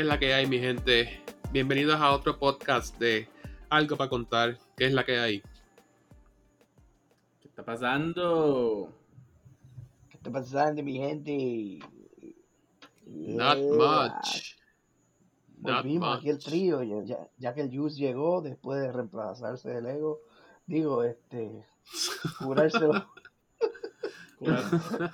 es la que hay, mi gente? Bienvenidos a otro podcast de Algo para contar. ¿Qué es la que hay? ¿Qué está pasando? ¿Qué está pasando, mi gente? Not Yeah. much. Not Volvimos aquí el trío, ya, ya- ya que el Juice llegó después de reemplazarse del ego. Digo, este, curárselo.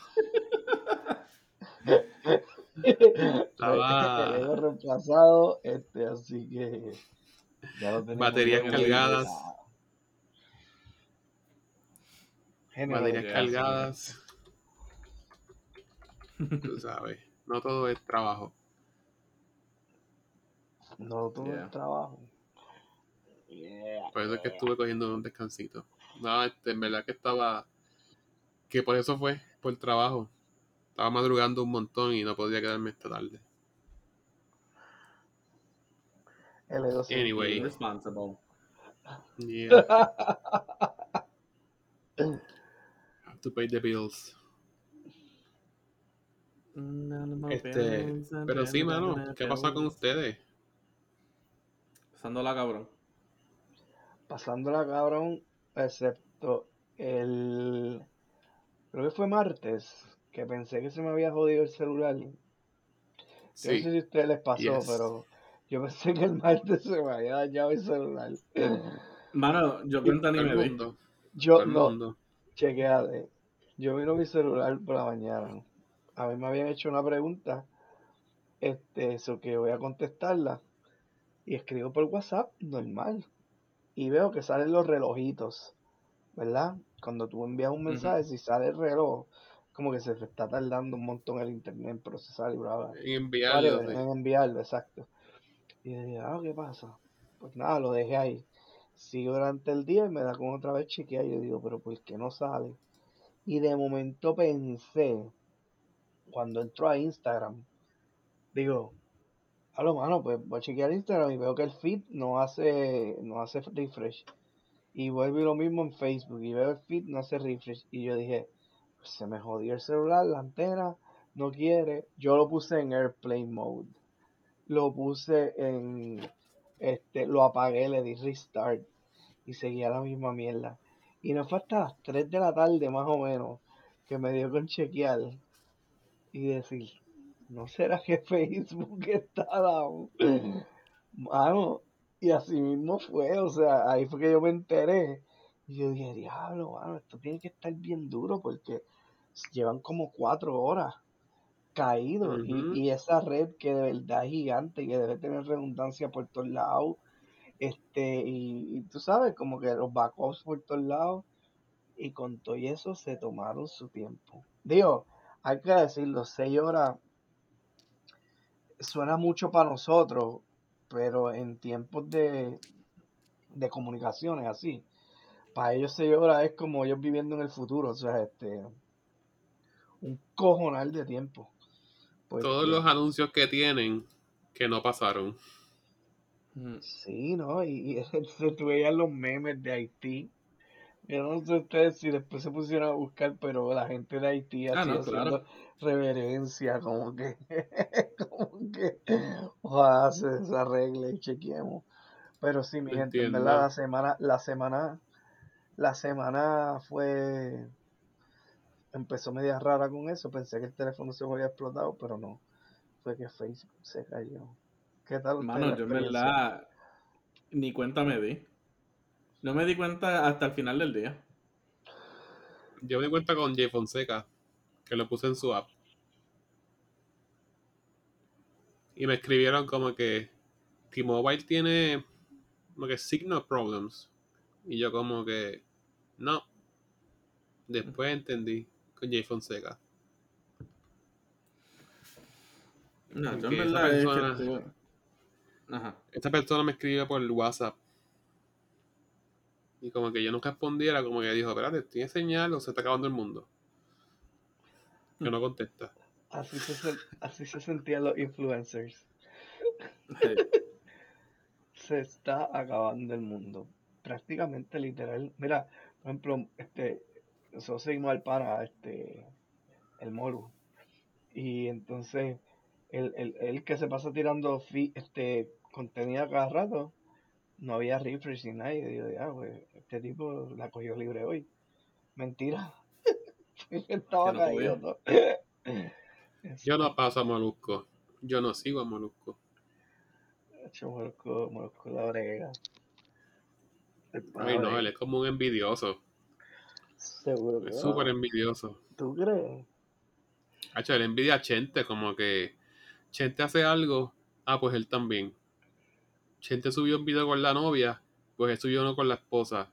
Estaba- el ego reemplazado, este, así que ya lo tenemos Baterías cargadas. Baterías ya, cargadas. Tú sabes, no todo es trabajo. No todo Yeah. el trabajo. Yeah, Por eso es que estuve cogiendo un descansito. No, este, en verdad que estaba. Que por eso fue, por el trabajo. Estaba madrugando un montón y no podía quedarme esta tarde. Anyway. Yeah. Have to pay the bills. Este, pero sí, mano, ¿qué ha pasado con ustedes? Pasándola, cabrón. pasándola cabrón, excepto el creo que fue martes que pensé que se me había jodido el celular. Yo no sé Sí, si a ustedes les pasó, Yes. pero yo pensé que el martes se me había dañado el celular. Mano, yo cuenta ni me mundo. Yo el no, mundo. chequeate. Yo miro mi celular por la mañana. A mí me habían hecho una pregunta, este, eso que voy a contestarla. Y escribo por WhatsApp, normal. Y veo que salen los relojitos, ¿verdad? Cuando tú envías un mensaje, si sale el reloj, como que se está tardando un montón el internet en procesar y bla, bla. En enviarlo. Vale, sí. en enviarlo, exacto. Y yo dije, ah, ¿qué pasa? Pues nada, lo dejé ahí. Sigo durante el día y me da con otra vez chequear. Y yo digo, pero ¿por qué no sale? Y de momento pensé, cuando entro a Instagram, digo, a lo mano, pues voy a chequear Instagram y veo que el feed no hace, no hace refresh. Y vuelvo y lo mismo en Facebook y veo el feed no hace refresh. Y yo dije, se me jodió el celular, la antena, no quiere. Yo lo puse en Airplane Mode. Lo puse en, este, lo apagué, le di restart y seguía la misma mierda. Y no fue hasta las 3 de la tarde más o menos que me dio con chequear y decir, ¿no será que Facebook está down? Mano, y así mismo fue, o sea, ahí fue que yo me enteré. Y yo dije, diablo, mano, esto tiene que estar bien duro porque llevan como cuatro horas caídos. Y- y, esa red que de verdad es gigante y que debe tener redundancia por todos lados. Este, y, y tú sabes, como que los backups por todos lados. Y con todo eso se tomaron su tiempo. Digo, hay que decirlo, seis horas suena mucho para nosotros, pero en tiempos de, de comunicaciones así, para ellos seis horas es como ellos viviendo en el futuro, o sea, este, un cojonal de tiempo. Porque- Todos los anuncios que tienen que no pasaron. Mm. Sí, ¿no? Y, y se tú veías los memes de Haití. Yo no sé ustedes si después se pusieron a buscar, pero la gente de Haití Ah, así no, haciendo reverencia, como que, como que, ojalá se desarregle y chequeemos. Pero sí, mi gente, en verdad la semana, la semana, la semana fue, empezó media rara con eso. Pensé que el teléfono se me había explotado, pero no. Fue que Facebook se cayó. ¿Qué tal Mano, yo en verdad ni cuenta me di. No me di cuenta hasta el final del día. Yo me di cuenta con Jay Fonseca, que lo puse en su app. Y me escribieron como que T-Mobile tiene como que signal problems. Y yo como que no. Después entendí con Jay Fonseca. No, yo en verdad es que persona- Ajá. Esta persona me escribió por WhatsApp. Y como que yo no respondiera, como que dijo, espérate, ¿tiene señal o se está acabando el mundo? Que no contesta. Así se, así se sentían los influencers. Sí. Se está acabando el mundo. Prácticamente literal. Mira, por ejemplo, este, nosotros seguimos al pana, este, el Moru. Y entonces, el, el, el que se pasa tirando fi- este contenido cada rato, no había refresh ni yo digo, ya, pues, este tipo la cogió libre hoy. Mentira. Estaba no caído. Yo no paso a Molusco. Yo no sigo a Molusco. Molusco, Molusco la brega. Ay, no, él es como un envidioso. Seguro que Es súper envidioso. ¿Tú crees? Hacho, él envidia a Chente, como que Chente hace algo, ah, pues él también. Chente subió un video con la novia, pues él subió uno con la esposa.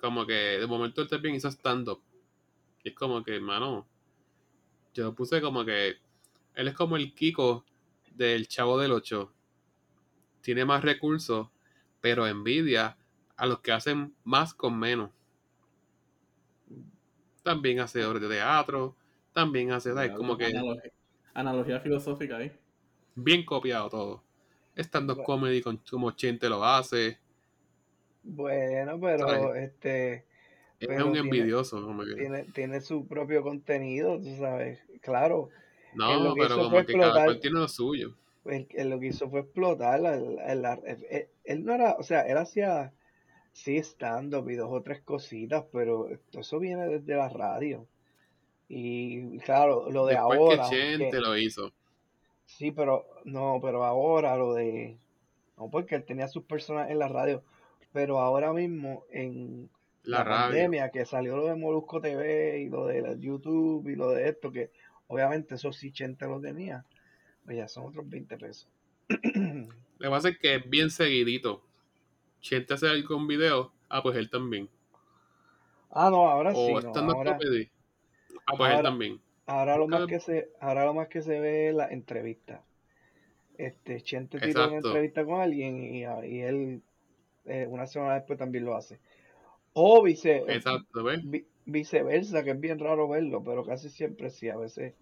Como que de momento él también hizo stand-up. Y es como que, hermano, yo puse como que él es como el Kiko del Chavo del 8. Tiene más recursos, pero envidia a los que hacen más con menos. También hace obras de teatro, también hace, ¿sabes? Como que Analogía, analogía filosófica ahí. bien copiado todo. Stand-up Bueno. comedy con, como Chente lo hace. Bueno, pero ¿Sabes? este Es Pero un tiene- envidioso. Como que, tiene, tiene su propio contenido, tú sabes. Claro, no, pero como que cada cual tiene lo suyo. él, él lo que hizo fue explotar. la- la- la- él, él no era, o sea, él hacía sí stand-up y dos o tres cositas, pero eso viene desde la radio. Y claro, lo de Después ahora, que Chente que- lo hizo. sí, pero no, pero ahora lo de, no, porque él tenía sus personas en la radio, pero ahora mismo en La, la radio. pandemia que salió lo de Molusco TV y lo de la YouTube y lo de esto, que obviamente eso sí Chente lo tenía, pues ya son otros 20 pesos. Lo que pasa es que es bien seguidito. Chente hace algún video, ah, pues él también. Ah, no, ahora sí, O no, stand-up ahora, ah, pues él también. ahora lo más que se, ahora lo más que se ve es la entrevista. Este, Chente tiró una entrevista con alguien y, y él eh, una semana después también lo hace. O vice, Exacto, ¿ves? vi- viceversa, que es bien raro verlo, pero casi siempre sí, a veces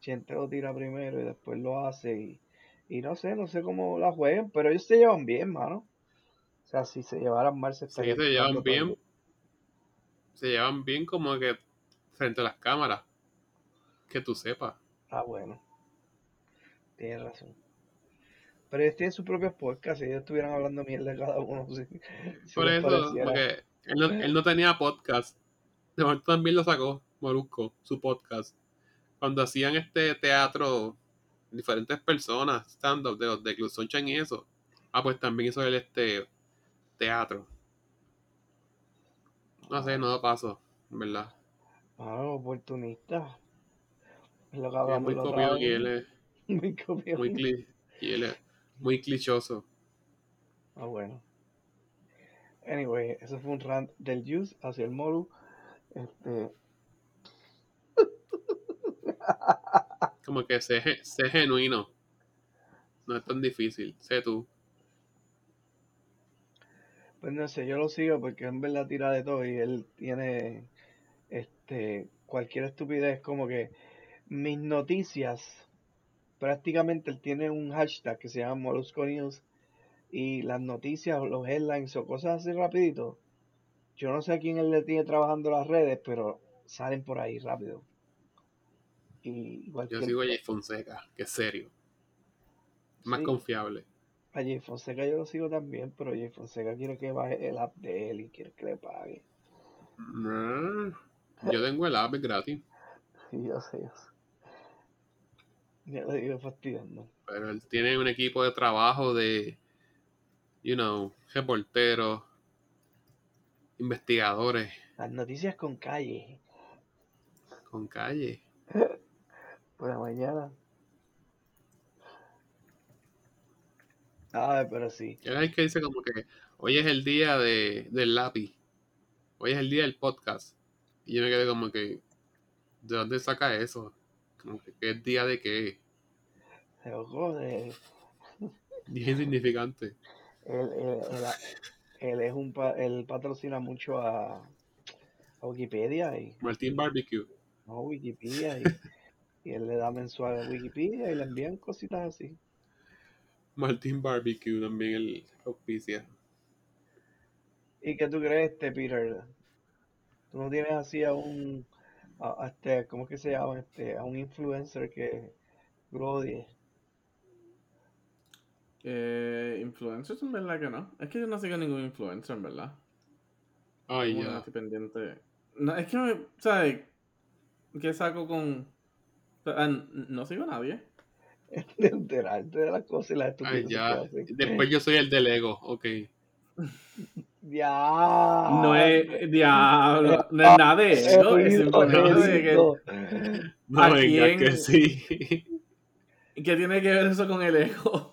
Chente lo tira primero y después lo hace y, y no sé, no sé cómo la juegan, pero ellos se llevan bien, mano. O sea, si se llevaran mal se Sí, estarían se llevan bien. todo. Se llevan bien como que frente a las cámaras. Que tú sepas. Ah, bueno. Tienes razón. Pero ellos tienen sus propios podcasts y ellos estuvieran hablando mierda cada uno. Si, si Por eso, pareciera. porque él no, él no tenía podcast. De momento también lo sacó, Molusco, su podcast. Cuando hacían este teatro, diferentes personas, stand-up de los de Club Sunshine y eso. Ah, pues también hizo él este teatro. No sé, no da paso, en verdad. Ah, oportunista. Es lo que Es hablamos muy la otra copiado vez. y él es Muy copiado. muy, cli- y él es muy clichoso. Ah, bueno. Anyway, eso fue un rant del Juice hacia el Moru. Este, Como que sé, sé genuino. No es tan difícil, sé tú. Pues no sé, yo lo sigo porque en verdad tira de todo y él tiene este cualquier estupidez como que mis noticias prácticamente él tiene un hashtag que se llama Molusco News y las noticias o los headlines o cosas así rapidito yo no sé a quién él le tiene trabajando las redes pero salen por ahí rápido y Yo sigo a Jay Fonseca, que es serio. Más Sí. confiable. A Jay Fonseca yo lo sigo también pero Jay Fonseca quiere que baje el app de él y quiere que le pague. Mm, Yo tengo el app es gratis, sí yo sé yo sé. Ya le digo fastidiando. Pero él tiene un equipo de trabajo de, you know, reporteros, investigadores. Las noticias con calle. Con calle. por la mañana Ay, pero sí. Es el que dice como que hoy es el día de, del lápiz, hoy es el día del podcast. Y yo me quedé como que, ¿de dónde saca eso? Como que, ¿qué es día de qué? Se loco de- Día insignificante. Él, él- él- él es un pa- él patrocina mucho a, a Wikipedia y Martín Barbecue. no Wikipedia y, y él le da mensual a Wikipedia y le envían cositas así. Martín Barbecue también el auspicia. ¿Y qué tú crees, este Peter? ¿Tú no tienes así a un a, a este, ¿cómo es que se llama? Este, a un influencer que 10. Eh, influencers en verdad que no. Es que yo no sigo ningún influencer en verdad. Ay, Como que no ya. estoy pendiente. No, es que, me- ¿sabes? ¿Qué saco con...? no sigo a nadie. De enterarte de las cosas y las Ay, ya. que. Después yo soy el del ego, ok. Ya. no es... Diablo. No es nada de eso. Es simplemente de que... Edito. No ¿A venga, quién? que sí. ¿Qué tiene que ver eso con el ego?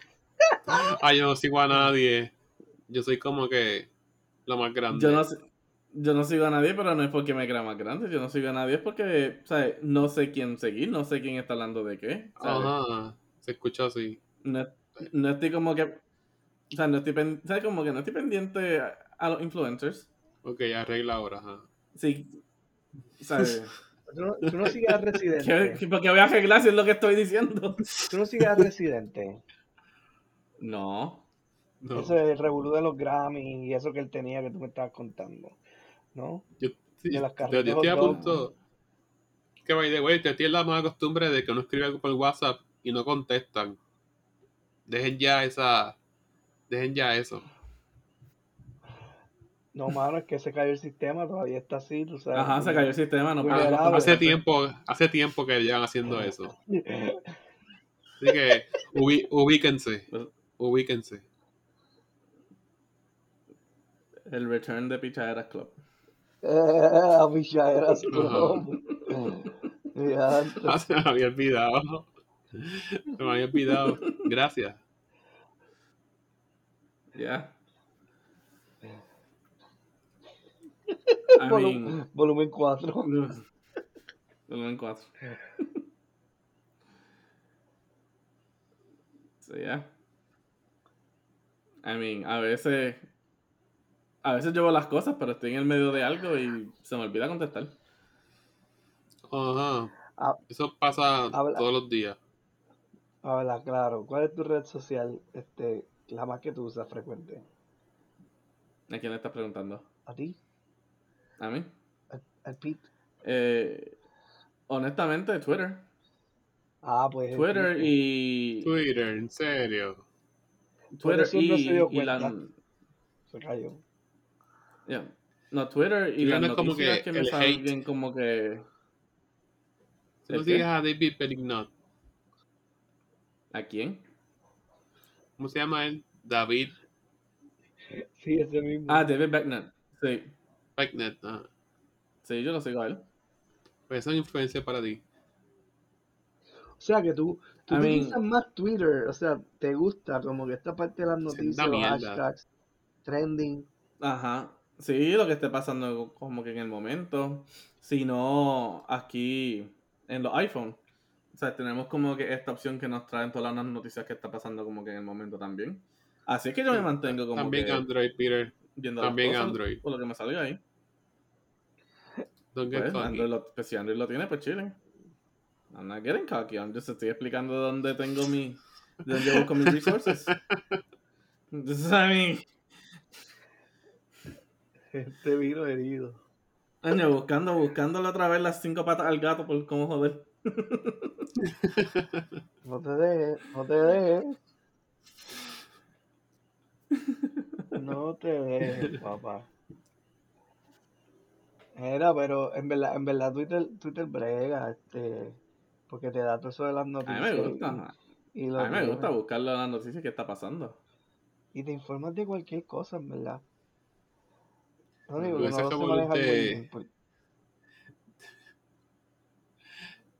Ay, yo no sigo a nadie. Yo soy como que lo más grande. Yo no, yo no sigo a nadie, pero no es porque me crea más grande. Yo no sigo a nadie es porque, ¿sabes? No sé quién seguir, no sé quién está hablando de qué. ¿sabes? Ajá, se escucha así. No, no estoy como que. O sea, no estoy pen- ¿sabes? Como que no estoy pendiente a, a los influencers. Ok, arregla ahora, ajá. Sí. ¿Sabes? Tú no, tú no sigues a ¿Qué, Residente. qué- porque voy a arreglar si es lo que estoy diciendo. Tú no sigues a Residente. No. No, Eso es el revolú de los Grammy y eso que él tenía que tú me estabas contando. ¿No? yo, sí, de las yo- carreras yo estoy a punto. Que by the way, te tienes la mala costumbre de que uno escribe algo por WhatsApp y no contestan. Dejen ya esa. Dejen ya eso. No, mano, es que se cayó el sistema, todavía está así, tú sabes. Ajá, se cayó el sistema, no contestar. Hace tiempo, hace tiempo que llevan haciendo eso. Así que ubíquense. Ubíquense. El return de Pichaderas Club. Eh, a pichaderas, bro. Ya, Ah, se me había olvidado. Se me había olvidado. Gracias. Ya. I mean, volumen 4. volumen 4. So, yeah. I mean, a veces. A veces veo las cosas, pero estoy en el medio de algo y se me olvida contestar. Ajá. Ah. Eso pasa Habla. todos los días. Habla, claro. ¿Cuál es tu red social, este, la más que tú usas frecuente? ¿A quién le estás preguntando? ¿A ti? ¿A mí? ¿Al Pete? Eh, honestamente, Twitter. Ah, pues. Twitter y. Twitter, en serio. Twitter y, no se dio y la. Se cayó. yeah. No, Twitter y las no es como noticias que que, me salgan como que. Si no ¿El qué? sigues a David Bellignot, ¿A quién? ¿cómo se llama él? David Sí, ese mismo. Ah, David Beckner. Sí. Becknet. Ah, Sí, yo lo sigo a él. pues eso es influencia para ti. O sea que tú, tú I mean- utilizas más Twitter, o sea, te gusta como que esta parte de las noticias, una los hashtags, trending. Ajá. Sí, lo que esté pasando como que en el momento. Si no, aquí en los iPhone. O sea, tenemos como que esta opción que nos traen todas las noticias que está pasando como que en el momento también. Así es que yo me mantengo como También que Android, Peter. viendo también cosas Android. por lo que me salga ahí. Don't get Pues, cocky. Android lo, pues si Android lo tiene, pues chilling. I'm not getting cocky. I'm just estoy explicando dónde tengo mi. dónde yo busco mis resources. Entonces, I mean, Este vino herido. año, buscando, buscándole otra vez las cinco patas al gato por cómo joder. No te dejes, no te dejes. No te dejes, papá. Era, pero en verdad, en verdad Twitter, Twitter brega, este, porque te da todo eso de las A mí noticias. me gusta. Y, A mí me gusta buscarle las noticias que está pasando. Y te informas de cualquier cosa, en verdad. No digo no muy de- bien. pues,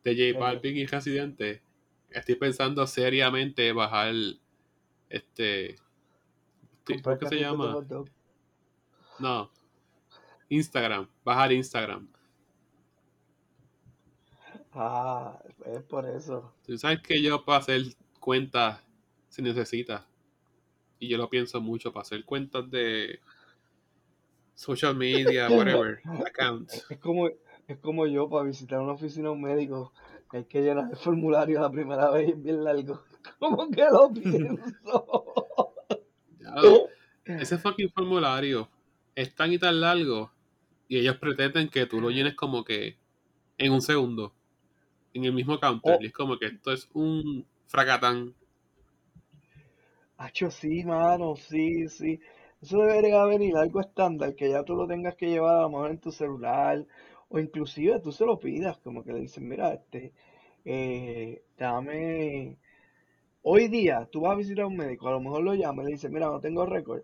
de J. Balvin y Residente, estoy pensando seriamente bajar este. ¿Cómo que se llama? No. Instagram. Bajar Instagram. Ah, es por eso. Tú sabes que yo para hacer cuentas se necesita. Y yo lo pienso mucho para hacer cuentas de social media, whatever, accounts. Es como, es como yo para visitar una oficina un médico. que Hay que llenar el formulario la primera vez y es bien largo. ¿Cómo que lo pienso? Ese fucking formulario es tan y tan largo y ellos pretenden que tú lo llenes como que en un segundo. en el mismo counter. Oh. Y es como que esto es un fracatán. Hacho, sí, mano, sí, sí. Eso debería venir algo estándar, que ya tú lo tengas que llevar a lo mejor en tu celular, o inclusive tú se lo pidas, como que le dices, mira, este, eh, dame, hoy día tú vas a visitar a un médico, a lo mejor lo llamas y le dices, mira, no tengo récord,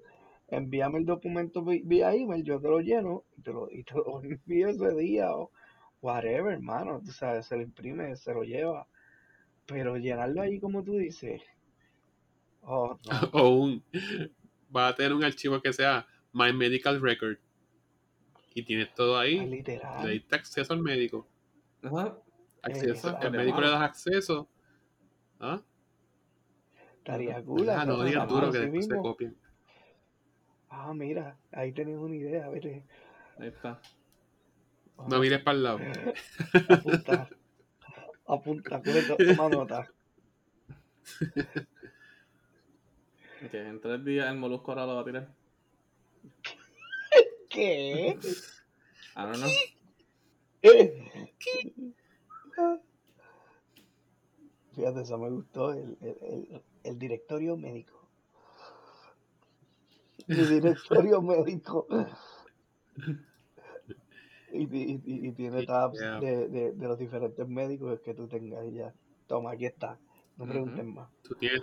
envíame el documento vía email, yo te lo lleno y te lo, y te lo envío ese día, o whatever, hermano, tú sabes, se lo imprime, se lo lleva, pero llenarlo ahí como tú dices, oh, no. o un. Va a tener un archivo que sea My Medical Record. Y tienes todo Ah, ahí. Le literal. diste acceso al médico. Ajá. Acceso, Exacto. el médico le das acceso. ¿Ah? Estaría cool. Ah, no digas duro que después se copien. Ah, mira, ahí tenés una idea, vete. Ahí está. No mires para el lado. Apunta. Apunta, toma nota. Que en tres días el molusco ahora lo va a tirar. ¿Qué? I don't know. Eh. Fíjate, eso me gustó, el, el, el, el directorio médico. El directorio médico. Y, y- y- tiene tabs Yeah. de, de, de los diferentes médicos que tú tengas y ya. Toma, aquí está. No pregunten más. Tú tienes,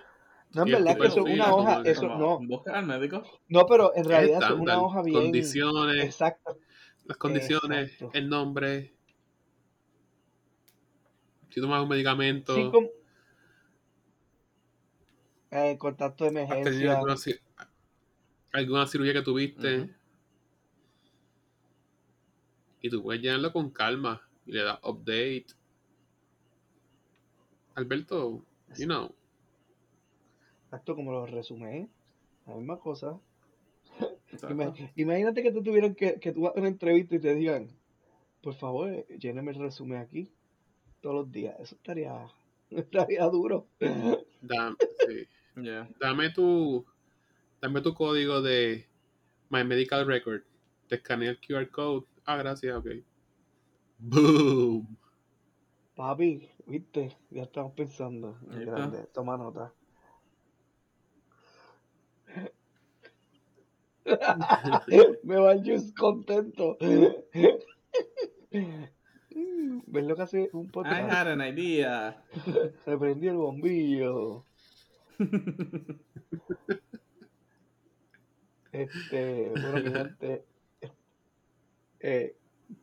No, en verdad que eso es una hoja, eso no, Busca al médico. no, pero en realidad es una hoja bien, Condiciones, exacto, las condiciones, Exacto. el nombre. Si tomas un medicamento, sí, eh, contacto de emergencia, alguna, ci- alguna cirugía que tuviste. Y tú puedes llenarlo con calma. Y le das update. Alberto, you know. Exacto como los resumé, la misma cosa. Imagínate que te tuvieran que, que tú vas a una entrevista y te digan, por favor, lléneme el resumen aquí todos los días. Eso estaría, estaría duro. Da- sí. Yeah. Dame tu. Dame tu código de My Medical Record. Te escanea el QR code. Ah, gracias, ok. Boom. Papi, viste, ya estamos pensando grande. Toma nota. Me va just contento. ¿Ves lo que hace un I podcast? had an idea. Se prendió el bombillo. Este, bueno, mi gente, eh,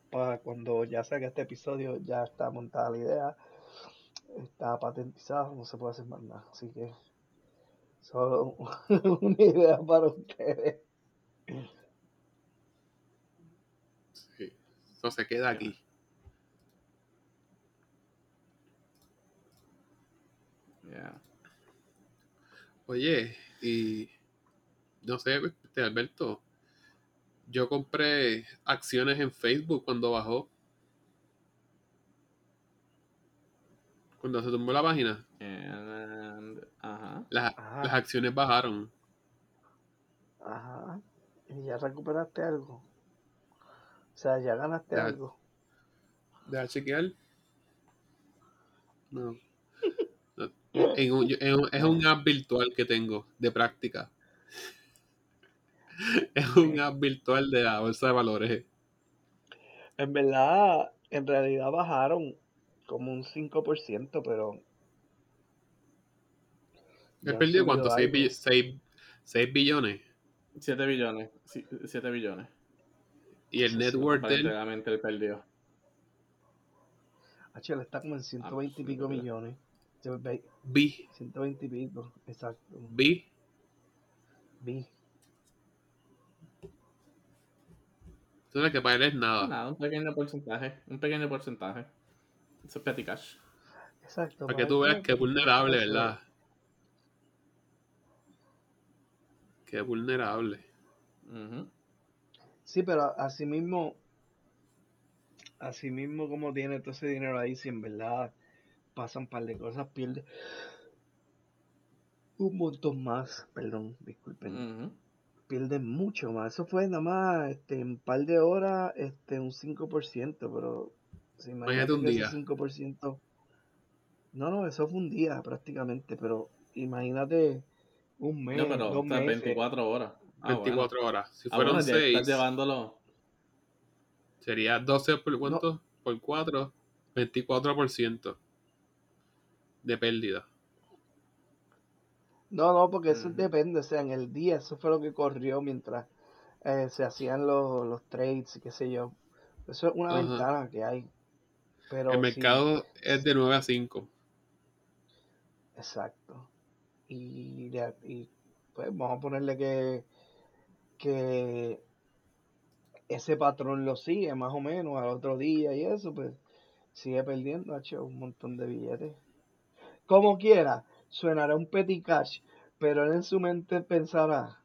para cuando ya salga este episodio, ya está montada la idea, está patentizada, no se puede hacer más nada. Así que, solo una idea para ustedes. Sí. Eso se queda aquí. Yeah. Oye, y. No sé, este, Alberto. Yo compré acciones en Facebook cuando bajó. Cuando se tumbó la página, And, ajá. las, las acciones bajaron. Ajá. Y ya recuperaste algo. O sea, ya ganaste Ya. algo. Deja chequear. No. No. En un- yo- en un- es un app virtual que tengo de práctica. Es un app virtual de la bolsa de valores. En verdad, en realidad bajaron como un 5%, pero... ¿Me ya perdido cuánto? ¿6 algo. billones? 7 billones. 7 billones. Y el Sí, net sí, worth de él, perdió. HL está como en 120 y pico millones. B, 120 y pico, exacto. B, Vi. entonces que para él es nada. Nada, un pequeño porcentaje. Un pequeño porcentaje. Eso es petty cash. Exacto. Para que tú veas que es vulnerable, ¿verdad? Que es vulnerable. Ujú. Sí, pero así mismo, así mismo como tiene todo ese dinero ahí, si en verdad pasan un par de cosas, pierde un montón más, perdón, disculpen, Ujú. pierde mucho más. Eso fue nada más este, en un par de horas, este, un 5%, pero si Imagínate un ese día. 5%, No, no, eso fue un día prácticamente, pero imagínate un mes, No, pero dos meses. 24 horas. Ah, 24 horas. Si Ah, fueron bueno, ya 6, estás llevándolo. sería 12 por cuánto? Por 4, 24% de pérdida. No, no, porque eso Ujú. depende, o sea, en el día, eso fue lo que corrió mientras eh, se hacían los, los trades y qué sé yo. Eso es una Ajá. ventana que hay. Pero El sí, mercado es de 9 a 5. exacto. Y, y, pues vamos a ponerle que, que ese patrón lo sigue más o menos al otro día y eso, pues sigue perdiendo, hecho un montón de billetes. Como quiera, suenará un petty cash, pero él en su mente pensará,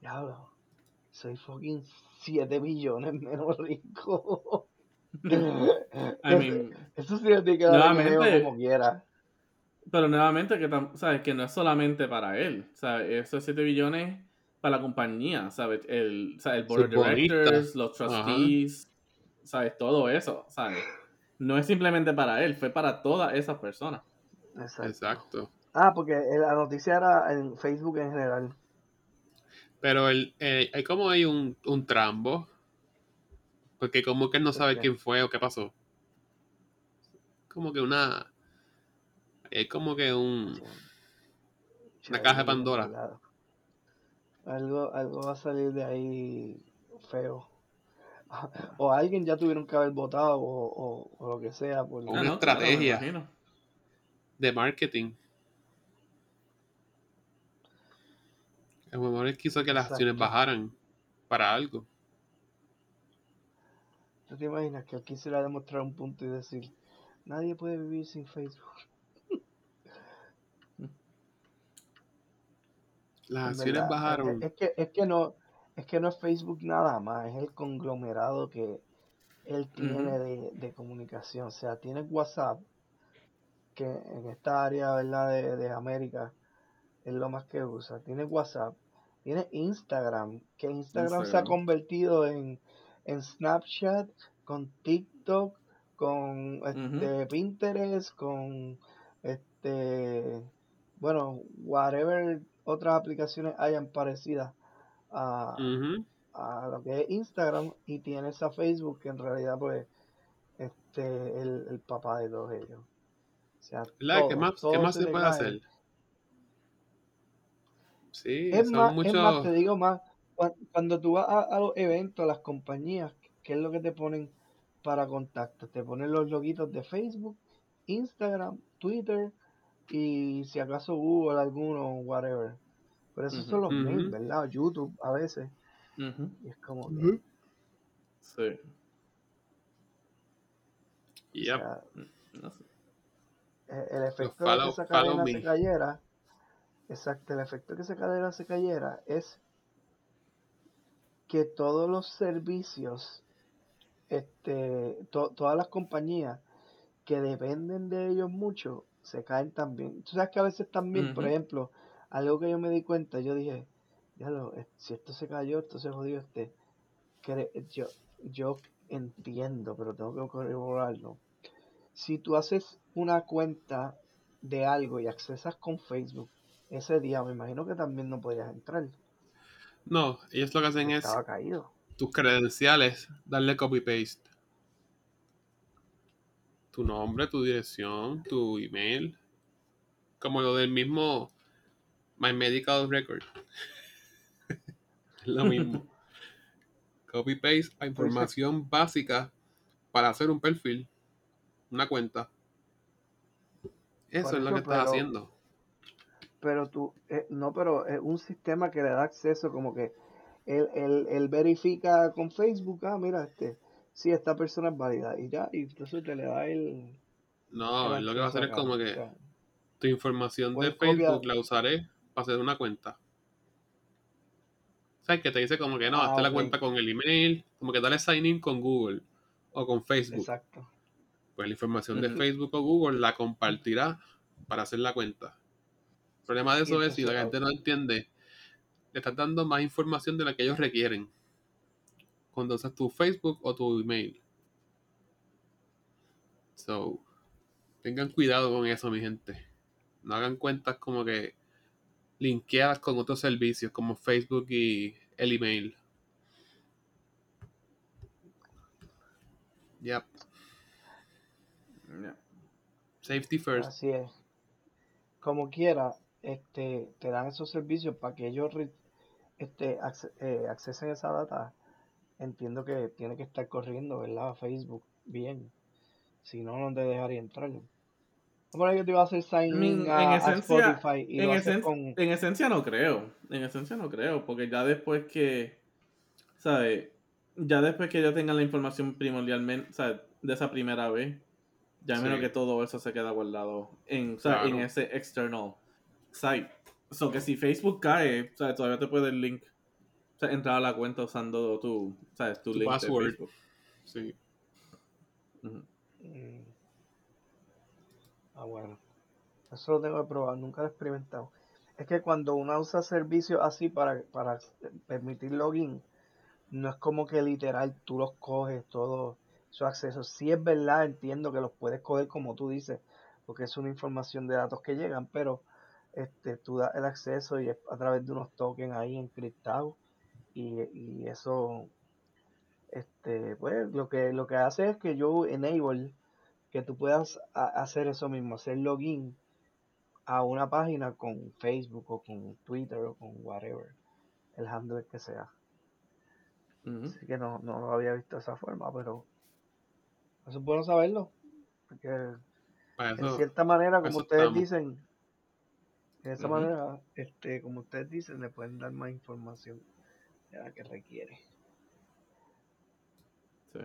diablo, soy fucking 7 millones menos rico. I mean, Eso nuevamente- meneo como quiera. Pero nuevamente, que, ¿sabes? que no es solamente para él. ¿sabes? Esos 7 billones para la compañía. ¿sabes? El, sea, el board of directors, los trustees, ¿sabes? Todo eso. ¿sabes? No es simplemente para él, fue para todas esas personas. Exacto. Exacto. Ah, porque la noticia era en Facebook en general. Pero el, eh, hay como hay un, un trambo. Porque como que él no ¿Por sabe quién fue o qué pasó. Como que una... Es como que un... Una caja de Pandora. Claro. Algo, algo va a salir de ahí feo. O alguien ya tuvieron que haber votado o, o- o lo que sea. Por... Una Ah, no, estrategia. de marketing. A lo mejor quiso que las acciones bajaran para algo. ¿Tú te imaginas que él quisiera demostrar un punto y decir, nadie puede vivir sin Facebook? Las acciones verdad, bajaron. Es, es que, es que no es que no es Facebook nada más, es el conglomerado que él tiene de, de comunicación. O sea, tiene WhatsApp, que en esta área ¿verdad? De, de América es lo más que usa. Tiene WhatsApp, tiene Instagram, que Instagram, se ha convertido en, en Snapchat, con TikTok, con este, Pinterest, con este, bueno, whatever otras aplicaciones hayan parecidas a, a lo que es Instagram y tienes a Facebook que en realidad pues este el, el papá de todos ellos. O sea, ¿Verdad? ¿Qué más, todo ¿qué más se puede cae. hacer? Sí, Es son más, es más, te digo más, cua- cuando tú vas a, a los eventos, a las compañías, ¿qué es lo que te ponen para contacto? Te ponen los loguitos de Facebook, Instagram, Twitter y si acaso Google alguno, whatever. Pero esos son los main, ¿verdad? YouTube a veces. Y es como que. Sí. Yep. No sé. Eh, el efecto de que esa cadena me. se cayera, exacto, el efecto de que esa cadena se cayera es que todos los servicios, este, to- todas las compañías que dependen de ellos mucho, se caen también. Tú sabes que a veces también, por ejemplo, algo que yo me di cuenta, yo dije, ya lo, eh, si esto se cayó, esto se jodió, este, yo, yo entiendo, pero tengo que corroborarlo. Si tú haces una cuenta de algo y accesas con Facebook, ese día me imagino que también no podías entrar. No, ellos lo que hacen es Estaba caído. tus credenciales, darle copy paste. Tu nombre, tu dirección, tu email. Como lo del mismo My Medical Record. es lo mismo. copy paste a información básica para hacer un perfil, una cuenta. Eso es lo que estás pero- haciendo. Pero tú, eh, no, pero es un sistema que le da acceso como que él, él, él verifica con Facebook, ah, mira, este, sí, esta persona es válida y ya, y entonces te le da el... No, el lo que va a hacer es como que O sea, tu información de Facebook la usaré para hacer una cuenta. ¿Sabes? Que te dice como que no, Ah, hazte la cuenta con el email, como que dale sign in con Google o con Facebook. exacto. Pues la información de. Facebook o Google la compartirá para hacer la cuenta. El problema de eso es si la gente no entiende, le estás dando más información de la que ellos requieren. Cuando usas tu Facebook o tu email. So, Tengan cuidado con eso, mi gente. No hagan cuentas como que linkeadas con otros servicios como Facebook y el email. Yep. Yeah. Safety first. Así es. Como quiera, este, te dan esos servicios para que ellos este, acce- eh, accesen esa data. Entiendo que tiene que estar corriendo, ¿verdad? Facebook bien. Si no, no te dejaría entrar. Por ahí yo te iba a hacer sign in a, en a esencia- Spotify y En, esen- con... en esencia no creo. En esencia no creo. Porque ya después que. ¿Sabes? Ya después que ellos tengan la información primordialmente. ¿Sabes? De esa primera vez. Ya Sí. menos que todo eso se queda guardado en, o sea, en Claro. ese external site. So que si Facebook cae, ¿sabes? todavía te puede el link. O sea, entrar a la cuenta usando tu, ¿sabes? tu, Tu link password. de Facebook. Sí. Mm. Ah, bueno. Eso lo tengo que probar, nunca lo he experimentado. Es que cuando uno usa servicios así para, para permitir login, no es como que literal tú los coges todos esos accesos. Sí es verdad, entiendo que los puedes coger como tú dices, porque es una información de datos que llegan, pero este, tú das el acceso y es a través de unos tokens ahí encriptados y, y eso este pues lo que lo que hace es que yo enable que tú puedas a- hacer eso mismo, hacer login a una página con Facebook o con Twitter o con whatever, el handle que sea. Así que no, no lo había visto de esa forma, pero eso es bueno saberlo, porque Para en cierta manera, como ustedes estamos. dicen, de esa manera, este, como ustedes dicen, le pueden dar más información de la que requiere. Sí.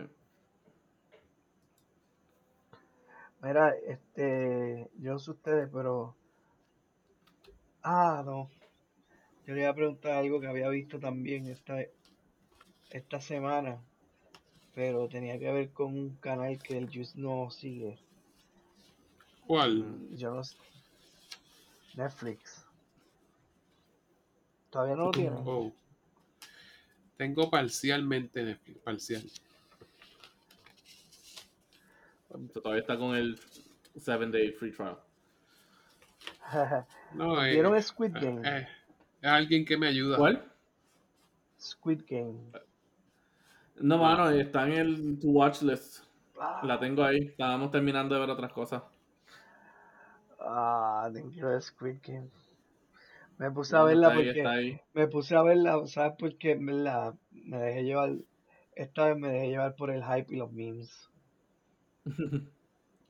Mira, este, yo no sé ustedes, pero, ah, no, yo le iba a preguntar algo que había visto también esta, esta semana, pero tenía que ver con un canal que el Juice no sigue. ¿Cuál? Y yo no sé. Netflix. ¿Todavía no lo tiene? Oh. Tengo parcialmente Netflix, parcial. Todavía está con el 7 day free trial. No, eh, ¿Vieron Squid eh, Game? eh, es alguien que me ayuda. ¿Cuál? Squid Game. No, mano, está en el to watch list. Ah, La tengo ahí. Estábamos terminando de ver otras cosas. ah, que ver Squid Game. Me puse a verla porque ahí. me puse a verla, ¿sabes por qué? En verdad, me dejé llevar, esta vez me dejé llevar por el hype y los memes.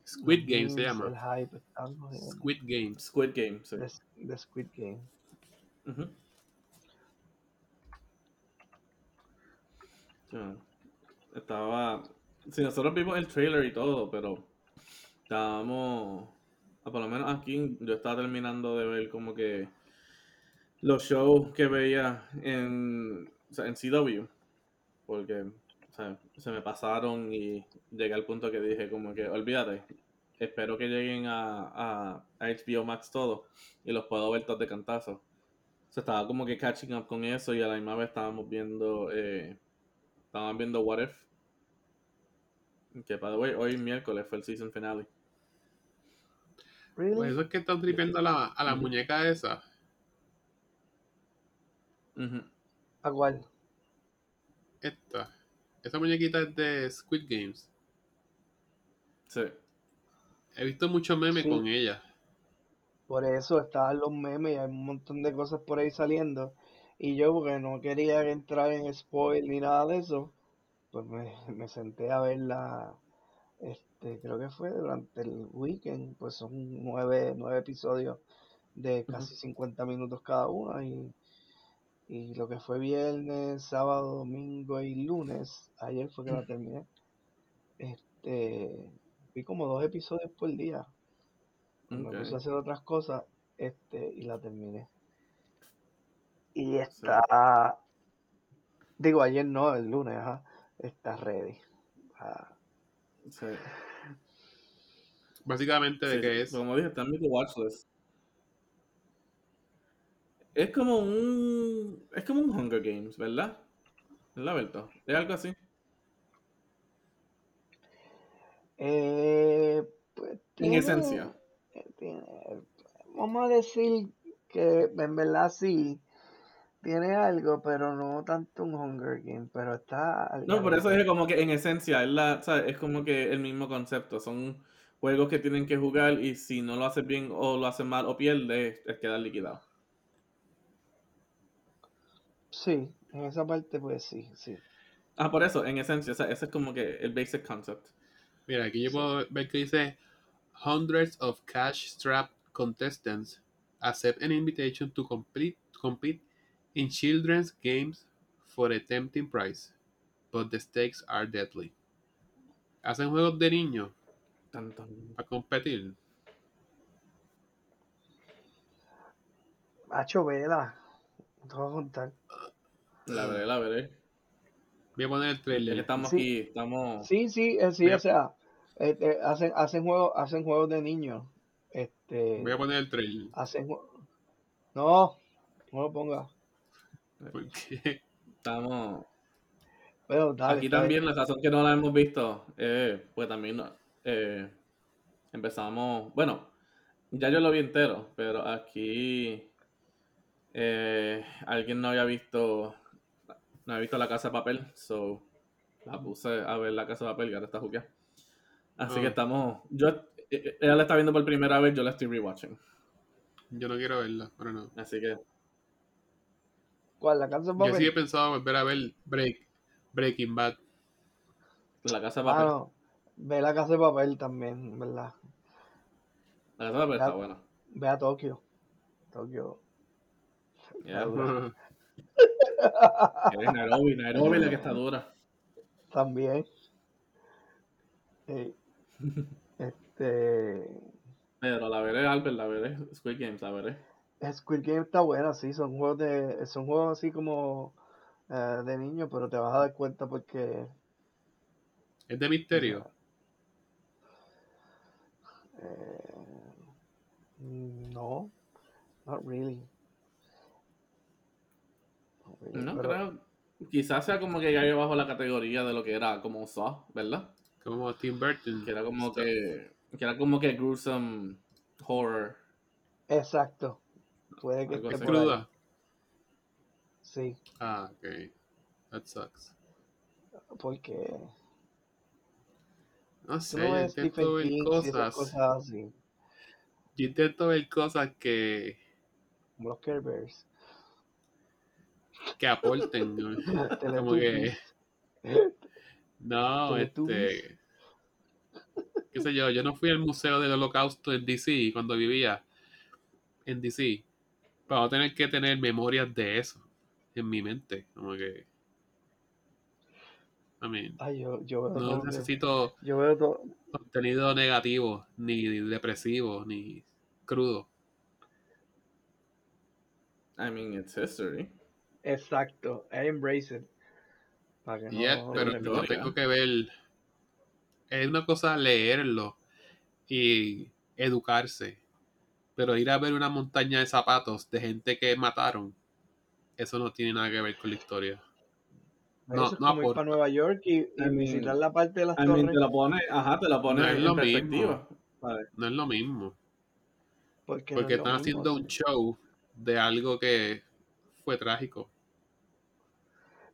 Squid Los Game se llama. El hype. Squid Games. Squid Game, sí. de, de Squid Game. Estaba. Sí, nosotros vimos el trailer y todo, pero estábamos. ah, Por lo menos aquí yo estaba terminando de ver como que los shows que veía en, o sea, en CW. Porque o sea, se me pasaron y llegué al punto que dije como que olvídate. Espero que lleguen a, a, a HBO Max todo y los puedo ver todos de cantazo. O sea, estaba como que catching up con eso y a la misma vez estábamos viendo eh, estábamos viendo What If. Que by the way, hoy miércoles fue el season finale. Por Really? eso es que están tripeando a la, a la muñeca esa. Ujú. ¿A cuál? Esta. Esa muñequita es de Squid Games. Sí. He visto muchos memes Sí. con ella. Por eso estaban los memes y hay un montón de cosas por ahí saliendo. Y yo, porque no quería entrar en spoil ni nada de eso, pues me, me senté a verla, este, creo que fue durante el weekend, pues son nueve, nueve episodios de casi 50 minutos cada uno y, y lo que fue viernes, sábado, domingo y lunes, ayer fue que la terminé, este, vi como dos episodios por día. Me puse a hacer otras cosas este, y la terminé. Y está, digo ayer no, el lunes, ajá, está ready. Ah, Sí. Básicamente de Sí, que es. Como dije, está en mi watch list. Es como un. Es como un Hunger Games, ¿verdad? ¿Verdad, Berto? Es algo así. eh, pues, En tiene- esencia. eh, tiene- vamos a decir que en verdad sí tiene algo, pero no tanto un Hunger Game, pero está No, por eso dije como que en esencia es, la, ¿sabes? es como que el mismo concepto. Son juegos que tienen que jugar y si no lo haces bien o lo haces mal o pierdes, es quedar liquidado. Sí, en esa parte pues sí, sí. Ah, por eso, en esencia, o sea, ese es como que el basic concept. Mira, aquí yo puedo ver que dice hundreds of cash strapped contestants accept an invitation to complete compete in children's games for a tempting price, but the stakes are deadly. Hacen juegos de niños para competir. Hacho vela, te voy a contar. La veré, la veré. Voy a poner el trailer. estamos Sí. aquí, estamos... Sí, sí, eh, sí, a- o sea, este, hacen, hacen juegos, hacen juegos de niños. Este, Voy a poner el trailer. hacen No, no lo pongas. Porque estamos... Pero dale, Aquí también la razón que no la hemos visto, eh, pues también eh, empezamos, bueno, ya yo lo vi entero, pero aquí eh, alguien no había visto, no había visto la casa de papel, so la puse a ver la casa de papel y ahora está jugueada. Así que Ah. estamos, yo, eh, eh, ella la está viendo por primera vez, yo la estoy rewatching, yo no quiero verla, pero no. así que ¿Cuál? La casa de Yo papel. sí he pensado volver a ver Break, Breaking Bad. la casa de Ah, papel, no. Ve la casa de papel también, ¿verdad? la casa de papel está Ya. buena. Ve a Tokio. Tokio. Yeah. Eh, Nairobi, Nairobi la que está dura. También. Sí. Este. Pero la veré, Albert, la veré. Squid Games, la veré. Squid Game está buena, sí, son juegos de, son juegos así como eh, de niños, pero te vas a dar cuenta porque Es de misterio. eh, no, not really. No pero- creo. Quizás sea como que ya iba bajo la categoría de lo que era como Saw, ¿verdad? Como Tim Burton. Que era como que. Que era como que gruesome horror. Exacto. Puede que esté ¿Es así. por ahí. cruda? Sí, Ah, ok. That sucks. porque No sé, yo intento ver cosas. cosas así, Yo intento ver cosas que, como los Care Bears. Que aporten. ¿no? como que. No, este. Qué sé yo, yo no fui al Museo del Holocausto en DC cuando vivía en DC. Para no tener que tener memorias de eso en mi mente. Como que. I mean, Ay, yo, yo veo no necesito yo veo todo, contenido negativo, ni depresivo, ni crudo. I mean, it's history. Exacto, I embrace it. Para que no, pero no tengo que ver. Es una cosa leerlo y educarse. Pero ir a ver una montaña de zapatos de gente que mataron, eso no tiene nada que ver con la historia. no- Eso es no como ir para Nueva York y, y I mean, visitar la parte de las I mean, torres. te lo pone, ajá, te lo pone No es en lo perspectiva. ¿sabes? No es lo mismo. Porque, no Porque es lo están mismo, haciendo sí. un show de algo que fue trágico.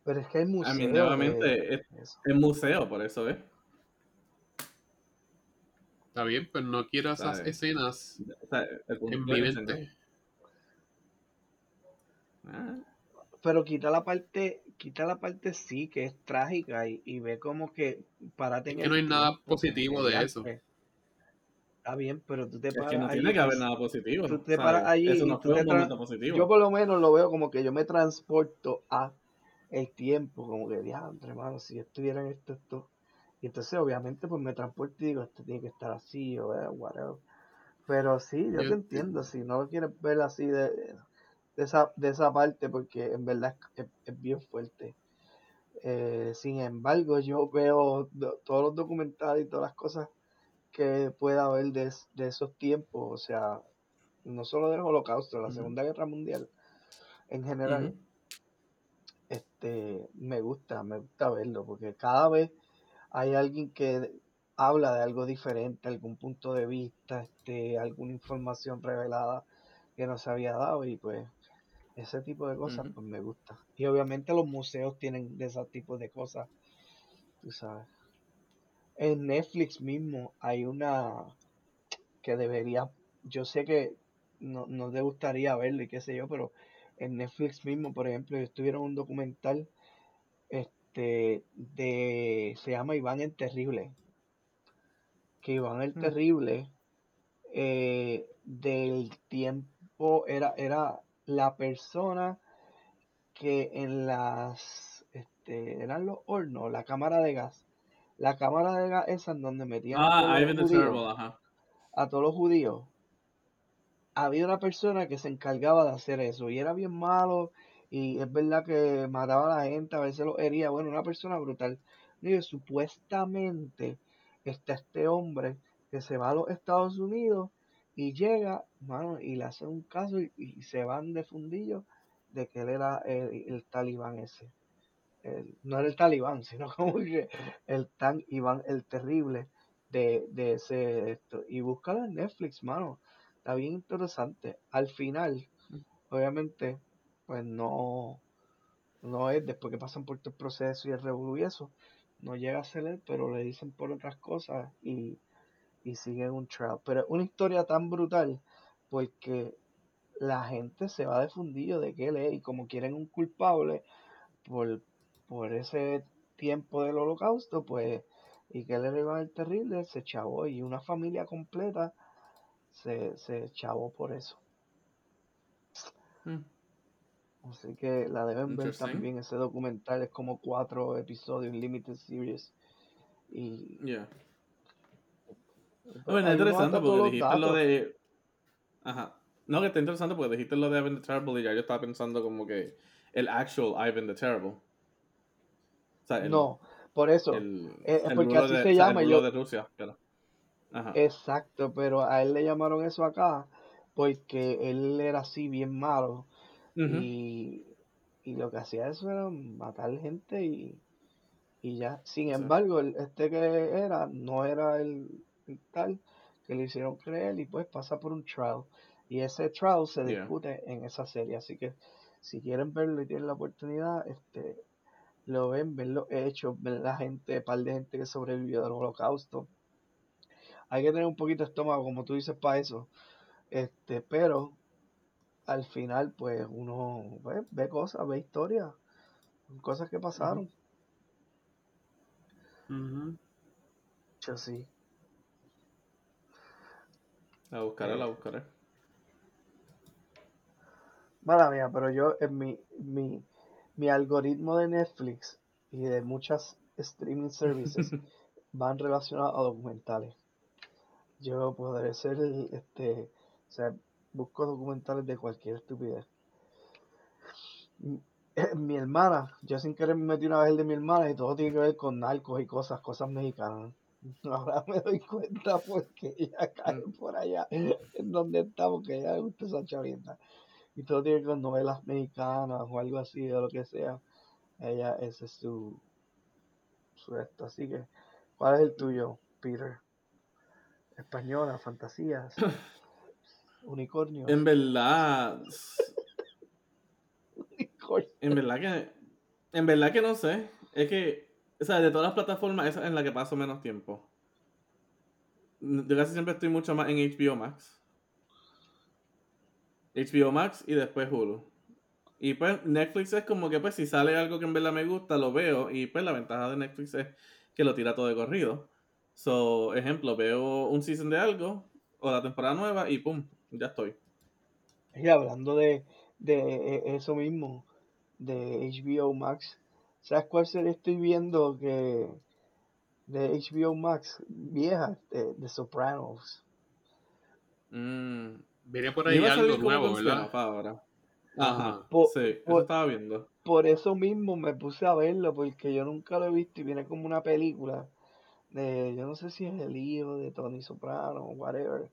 Pero es que hay museos. mean, de nuevamente, es, museo, por eso, ¿ves? Está bien, pero no quiero esas Sabe. escenas punto en mi mente. Ah, Pero quita la parte, quita la parte sí que es trágica y, y ve como que para Es que no hay nada positivo de eso. Está bien, pero tú te es paras que no ahí tiene que haber nada positivo. tú te paras allí Eso no fue un momento positivo. Yo por lo menos lo veo como que yo me transporto a el tiempo, como que diantre, hermano, si yo estuviera en esto, esto. Y entonces obviamente pues me transporto y digo, esto tiene que estar así o eh, whatever. Pero sí, yo Yo te entiendo, si no lo quieres ver así de, de esa, de esa parte, porque en verdad es, es- es bien fuerte. Eh, sin embargo, yo veo do- todos los documentales y todas las cosas que pueda haber de, de esos tiempos, o sea, no solo del holocausto, de la. Segunda Guerra Mundial, en general. Este, me gusta, me gusta verlo, porque cada vez hay alguien que habla de algo diferente, algún punto de vista, este, alguna información revelada que no se había dado y pues ese tipo de cosas pues me gusta. Y obviamente los museos tienen de ese tipo de cosas, tú sabes. En Netflix mismo hay una que debería, yo sé que no, no te gustaría verlo y qué sé yo, pero en Netflix mismo, por ejemplo, estuvieron un documental este de se llama Iván el Terrible. Que Iván el Mm. Terrible eh, del tiempo era, era la persona que en las este, eran los hornos, la cámara de gas. La cámara de gas esa en donde metían a todos Ah, los judíos, Terrible, a todos los judíos. Había una persona que se encargaba de hacer eso y era bien malo y es verdad que mataba a la gente, a veces lo hería, bueno, una persona brutal. Y supuestamente está este hombre que se va a los Estados Unidos y llega, mano, y le hacen un caso y, se van de fundillo de que él era el, el talibán ese. El- no era el talibán, sino como que el tan Iván el terrible de, de ese esto. Y búscalo en Netflix, mano. Está bien interesante. Al final, obviamente, pues no, no es después que pasan por todo el proceso y el revolú y eso, no llega a ser él, pero le dicen por otras cosas y, y siguen un trial. Pero es una historia tan brutal porque la gente se va de fundillo de que él es y como quieren un culpable por, por ese tiempo del holocausto, pues, y que él era el terrible, se chavó y una familia completa se, se chavó por eso. Mm. Así que la deben ver también, ese documental es como cuatro episodios, limited series. Y Yeah. pues, Bueno, es interesante porque dijiste lo de. Ajá. No, que está interesante porque dijiste lo de Ivan the Terrible y ya yo estaba pensando como que el actual Ivan the Terrible. O sea, el, No, por eso, el, es, el porque rulo así de, se o sea, el llama. y rulo Yo, de Rusia. Pero, ajá. exacto, pero a él le llamaron eso acá porque él era así bien malo y, y lo que hacía eso era matar gente y, y ya. Sin Sí. embargo, el, este que era no era el, el tal que le hicieron creer y pues pasa por un trial. Y ese trial se Yeah. discute en esa serie, así que si quieren verlo y tienen la oportunidad, este lo ven, ven los hechos, ven la gente, par de gente que sobrevivió del holocausto. Hay que tener un poquito de estómago, como tú dices, para eso. Este, pero al final, pues, uno pues, ve cosas, ve historias, cosas que pasaron. Ujú. Yo sí. La buscaré, la Eh, buscaré. mala mía, pero yo en mi, mi, mi algoritmo de Netflix y de muchas streaming services van relacionados a documentales. Yo podré ser, este, o sea, busco documentales de cualquier estupidez. Mi, mi hermana, yo sin querer me metí una vez el de mi hermana y todo tiene que ver con narcos y cosas, cosas mexicanas. Ahora me doy cuenta porque ella cae Mm. por allá en donde está, porque ella le gusta esa chavienda. Y todo tiene que ver con novelas mexicanas o algo así, o lo que sea. Ella, ese es su, su esto. Así que, ¿cuál es el tuyo, Peter? Española, fantasías, unicornios, En verdad, en verdad que, en verdad que no sé. Es que, o sea, de todas las plataformas, esa es en la que paso menos tiempo. Yo casi siempre estoy mucho más en HBO Max. HBO Max y después Hulu. Y pues Netflix es como que pues si sale algo que en verdad me gusta, lo veo. Y pues la ventaja de Netflix es que lo tira todo de corrido. So, ejemplo, veo un season de algo o la temporada nueva y pum, ya estoy. Y hablando de, de eh, eso mismo, de HBO Max, ¿sabes cuál serie estoy viendo que de HBO Max vieja? De, de Sopranos. Mm. Viene por ahí algo nuevo, ¿verdad? ahora. Ajá. Ajá, Por, sí, eso estaba viendo. por eso mismo me puse a verlo, porque yo nunca lo he visto y viene como una película de, yo no sé si es el hijo de Tony Soprano o whatever,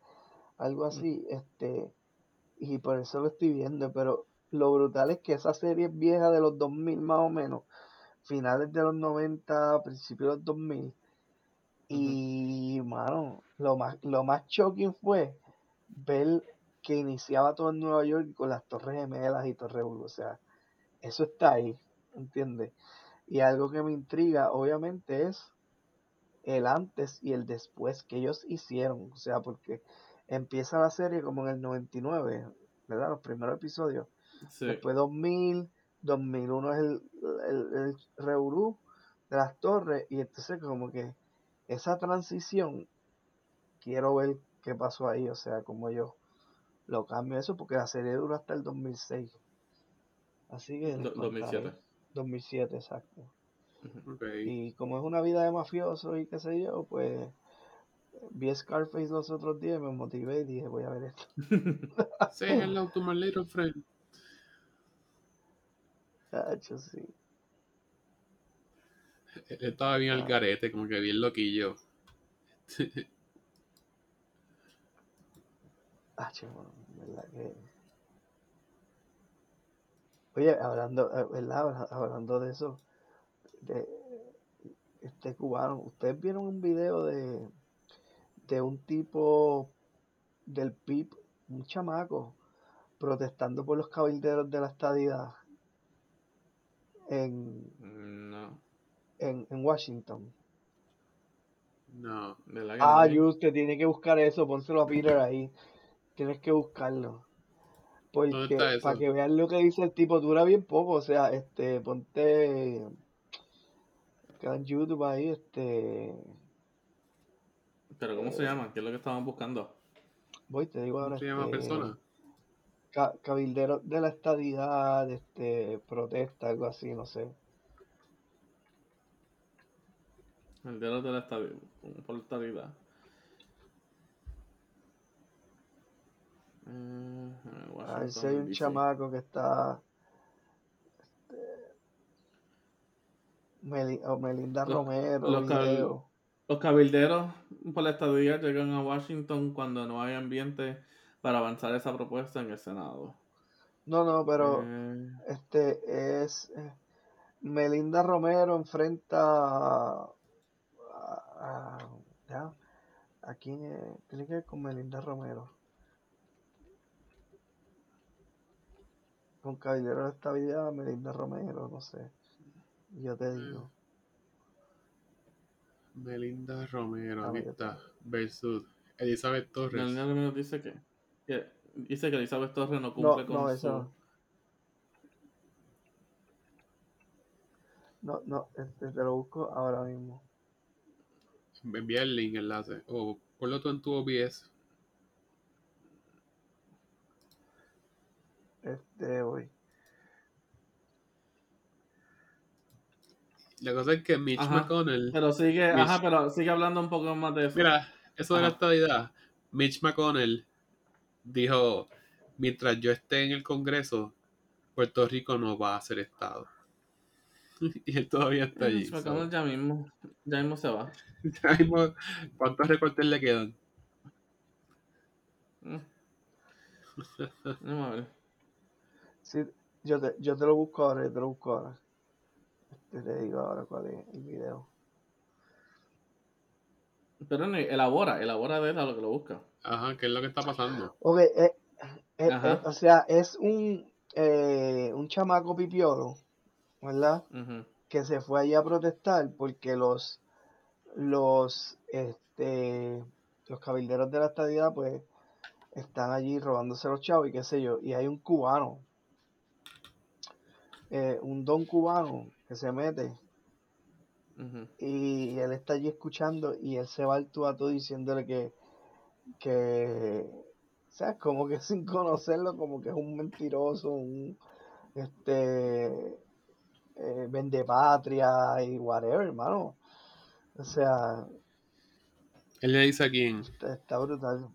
algo así, este, y por eso lo estoy viendo, pero lo brutal es que esa serie es vieja de los 2000 más o menos, finales de los 90, principios de los 2000, Y, mano, lo más, lo más shocking fue ver que iniciaba todo en Nueva York con las Torres Gemelas y Torre Blue. O sea, eso está ahí, ¿entiendes? Y algo que me intriga, obviamente, es el antes y el después que ellos hicieron. O sea, porque empieza la serie como en el 99, ¿verdad? Los primeros episodios. Sí. Después 2000, 2001 es el, el, el revolú de las torres. Y entonces como que esa transición, quiero ver qué pasó ahí. O sea, como yo lo cambio eso, porque la serie duró hasta el 2006. Así que... Do- les 2007. contaré. 2007, exacto. Y como es una vida de mafioso y qué sé yo, pues vi Scarface los otros días me motivé y dije, voy a ver esto. To my little friend. Chacho, sí. Él estaba bien al Ah. garete, como que bien loquillo. Chacho, mano, verdad que... Oye, hablando, eh, ¿verdad? Habla- Hablando de eso, de este cubano, ¿ustedes vieron un video de, de un tipo del PIB, un chamaco, protestando por los cabilderos de la estadidad en, No, en, en Washington? No. de verdad que Ah, no te tiene que buscar eso, pónselo a Peter ahí. Tienes que buscarlo. ¿Dónde Porque para que vean lo que dice el tipo, dura bien poco. O sea, este, ponte. En YouTube ahí, este. Pero ¿cómo se llama? ¿Qué es lo que estaban buscando? Voy, te digo ahora. ¿Cómo se llama este, persona? ca- cabildero de la estadidad, este, protesta, algo así, no sé. El de la estabilidad. Por la estabilidad. Eh, A ver si hay un DC. chamaco que está. Meli- o Melinda Los- Romero, los cabil-. Los cabilderos por la estadía llegan a Washington cuando no hay ambiente para avanzar esa propuesta en el Senado. No, no, pero. Eh, Este es eh, Melinda Romero enfrenta a, a- ya, ¿a quién es? Tiene que ver con Melinda Romero. Con Caballero de Estabilidad, Melinda Romero, no sé. Yo te digo. Melinda Romero, Ah, aquí está. Versus Elizabeth Torres. Melania Romero dice que, que- dice que Elizabeth Torres no No, cumple con no, su... eso no. No, no, este, te lo busco ahora mismo. Envía el link, enlace. O ponlo tú en tu OBS. Este, voy. La cosa es que Mitch Ajá. McConnell. Pero sigue, ajá, pero sigue hablando un poco más de eso. Mira, eso de la Ajá. estadidad. Mitch McConnell dijo: Mientras yo esté en el Congreso, Puerto Rico no va a ser Estado. y él todavía está allí. Mitch McConnell ya mismo, ya mismo se va. ya mismo, ¿Cuántos recortes le quedan? Mm. A ver. Sí, yo te, yo te lo busco ahora, yo te lo busco ahora. Te digo ahora cuál es el video. Pero no, elabora, elabora de él a lo que lo busca. Ajá, ¿qué es lo que está pasando? Ok, eh, eh, Ajá. eh, o sea, es un, eh, un chamaco pipiolo, ¿verdad? Que se fue allí a protestar porque los, los, este, los cabilderos de la estadidad, pues, están allí robándose los chavos y qué sé yo. Y hay un cubano, eh, un don cubano que se mete y él está allí escuchando y él se va al tú a tú diciéndole que, que, ¿sabes? Como que sin conocerlo, como que es un mentiroso, un, este, eh, vende patria y whatever, hermano. O sea, Él le dice a quién. está, está brutal.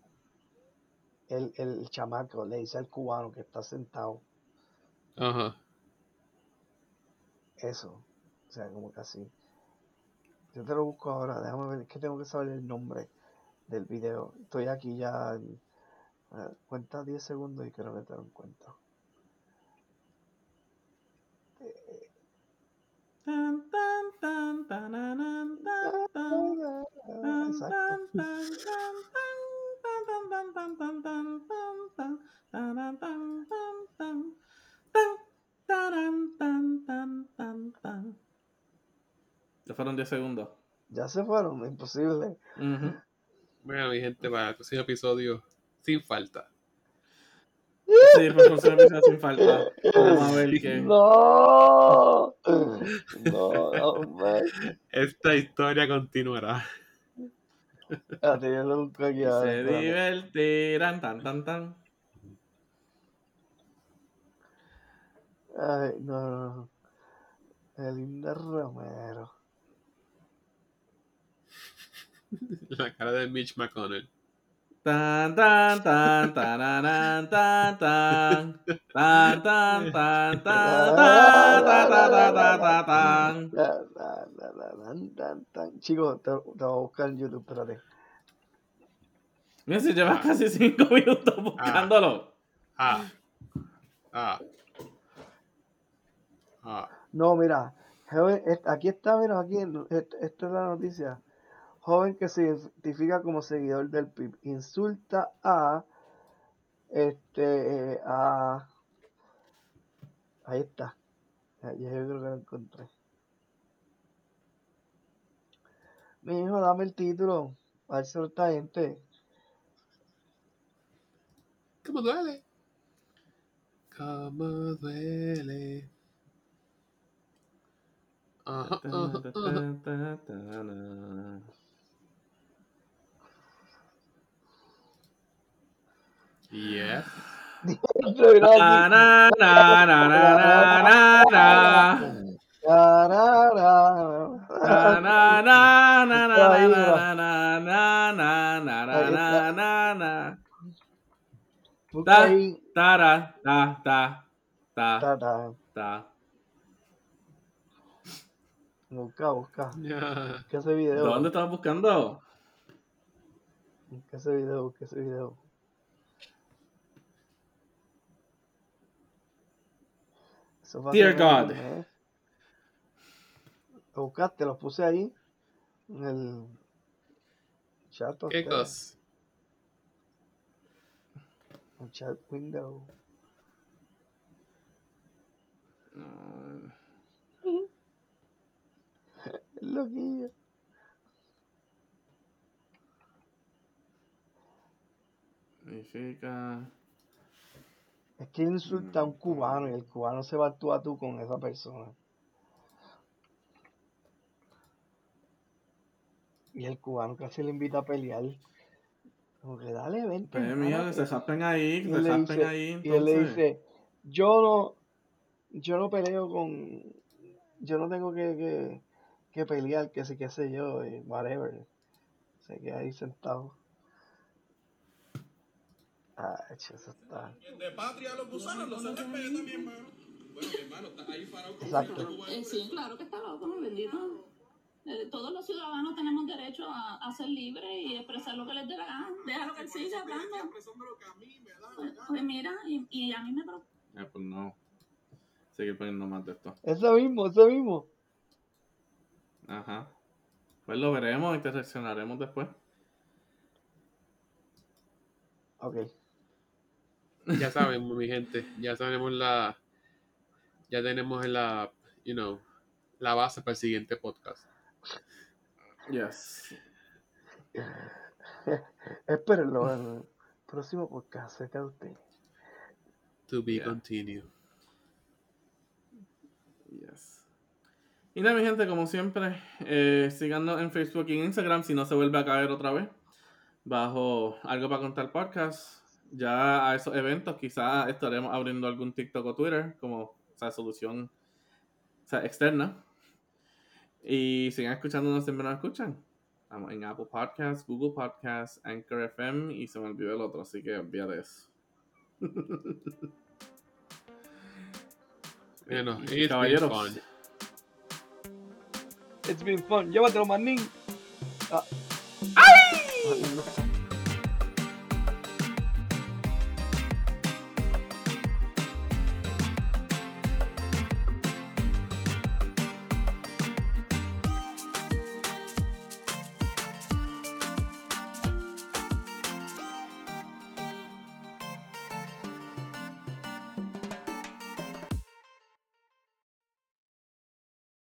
El, el chamaco le dice al cubano que está sentado Ajá. Eso. O sea, como que así. Yo te lo busco ahora, déjame ver, es que tengo que saber el nombre del video. Estoy aquí ya, en- cuenta 10 segundos y creo que te lo encuentro. Tan, tan, tan, tan, tan. Ya fueron 10 segundos. Ya se fueron, imposible. Ujú. Bueno, mi gente, para el próximo episodio, sin falta. Sí, pues próximo episodio sin falta. Vamos a ver qué. No, no, hombre. Esta historia continuará. Se divertirán, tan, tan, tan. Ay, no, no, no. Elinda Romero. La cara de Mitch McConnell. Tan, tan, tan, tan, tan. Tan, tan, tan, tan, tan, tan, tan, tan, tan, tan, tan. La, la, la, la, tan, tan, tan. Chicos, te, te voy a buscar en YouTube, espérate. Mira, si llevas casi 5 minutos buscándolo. Ah. Ah. Ah. No, mira, joven, aquí está, mira, aquí, esta es la noticia. Joven que se identifica como seguidor del PIB insulta a, este, a, ahí está. Yo creo que lo encontré. Mi hijo, dame el título. A ver si no está gente. ¿Cómo duele? ¿Cómo duele? Ajá. Yes. Mira. Na, na, na, na, na, na, na, na. Na, na, na, Na, na. na, na, na, na, na, na, na, na, na, na, na, está. na, na. Busca Ta, ahí. tara, Busca, busca. Ya. Busca ese video. ¿Dónde estás buscando? Busca ese video, busca ese video. Eso fue hace Dear un God. mes. Lo buscaste, lo puse ahí. En el chat. ¿Qué cosa? En chat window. No. Loquillo. Significa. Es que insulta a un cubano y el cubano se va tú a tú con esa persona. Y el cubano casi le invita a pelear. Como que dale, vente. Pues mira, que párate". se japen ahí, Y que él se le japen dice- ahí. Y él le entonces. dice, yo no, yo no peleo con, yo no tengo que, que, que pelear, que sé, qué sé yo, y whatever. Se queda ahí sentado. Ah, eso está. De patria los gusanos, los CGP también, mano. Bueno, mi hermano, está ahí parado con Exacto. Eh, sí, claro que está loco, mi bendito. Eh, todos los ciudadanos tenemos derecho a, a ser libres y expresar lo que les dé la gana. Déjalo que él siga hablando. expresando lo que a mí me da la Pues, pues mira, y, y a mí me preocupa. Eh, pues no. Seguir poniendo más de esto. Eso mismo, eso mismo. Ajá. Pues lo veremos y te reaccionaremos después. Ok. Ya sabemos, mi gente. Ya sabemos la. Ya tenemos la. You know. La base para el siguiente podcast. Yes. Espérenlo en el próximo podcast cerca de usted. To be Yeah. continued. Yes. Y nada, mi gente, como siempre, eh, síganos en Facebook y en Instagram si no se vuelve a caer otra vez. Bajo Algo para Contar Podcast. Ya a esos eventos quizás estaremos abriendo algún TikTok o Twitter como o sea, solución o sea, externa. Y sigan escuchándonos siempre nos escuchan. Estamos en Apple Podcasts, Google Podcasts, Anchor FM y se me olvidó el otro, así que olvídate eso. Bueno, Y- it's been caballeros. fun. It's been fun. Llévatelo, manín. Ah. ¡Ay!